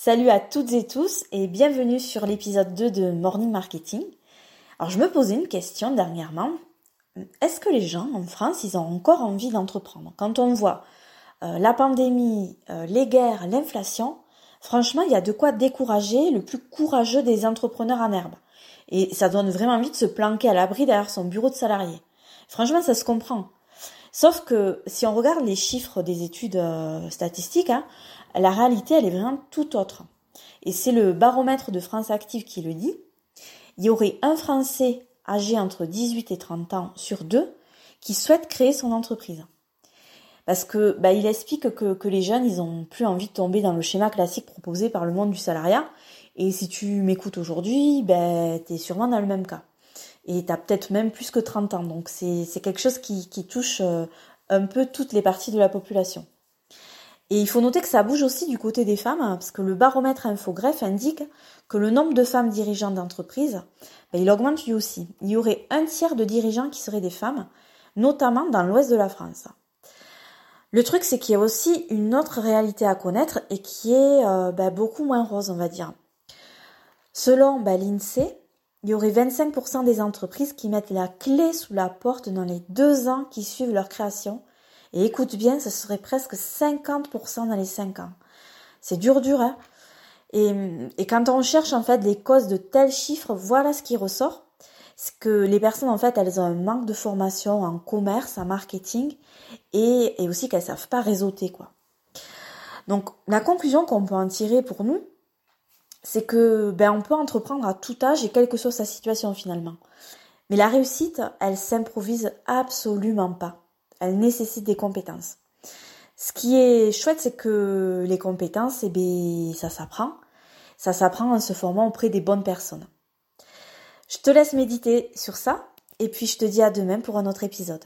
Salut à toutes et tous et bienvenue sur l'épisode 2 de Morning Marketing. Alors je me posais une question dernièrement. Est-ce que les gens en France, ils ont encore envie d'entreprendre? Quand on voit euh, la pandémie, euh, les guerres, l'inflation, franchement, il y a de quoi décourager le plus courageux des entrepreneurs en herbe. Et ça donne vraiment envie de se planquer à l'abri derrière son bureau de salarié. Franchement, ça se comprend. Sauf que si on regarde les chiffres des études euh, statistiques, hein, la réalité, elle est vraiment tout autre. Et c'est le baromètre de France Active qui le dit. Il y aurait un Français âgé entre 18 et 30 ans sur deux qui souhaite créer son entreprise. Parce que bah, il explique que, les jeunes, ils ont plus envie de tomber dans le schéma classique proposé par le monde du salariat. Et si tu m'écoutes aujourd'hui, ben, es sûrement dans le même cas. Et tu as peut-être même plus que 30 ans. Donc c'est quelque chose qui, touche euh, un peu toutes les parties de la population. Et il faut noter que ça bouge aussi du côté des femmes, hein, parce que le baromètre Infogreffe indique que le nombre de femmes dirigeantes d'entreprise, ben, il augmente lui aussi. Il y aurait un tiers de dirigeants qui seraient des femmes, notamment dans l'ouest de la France. Le truc, c'est qu'il y a aussi une autre réalité à connaître et qui est euh, ben, beaucoup moins rose, on va dire. Selon ben, l'INSEE, il y aurait 25% des entreprises qui mettent la clé sous la porte dans les deux ans qui suivent leur création et écoute bien, ce serait presque 50% dans les 5 ans. C'est dur, dur, hein et, et, quand on cherche en fait les causes de tels chiffres, voilà ce qui ressort. C'est que les personnes en fait, elles ont un manque de formation en commerce, en marketing, et, et aussi qu'elles savent pas réseauter quoi. Donc la conclusion qu'on peut en tirer pour nous, c'est que ben on peut entreprendre à tout âge et quelle que soit sa situation finalement. Mais la réussite, elle s'improvise absolument pas elle nécessite des compétences. Ce qui est chouette, c'est que les compétences, eh bien, ça s'apprend. Ça s'apprend en se formant auprès des bonnes personnes. Je te laisse méditer sur ça, et puis je te dis à demain pour un autre épisode.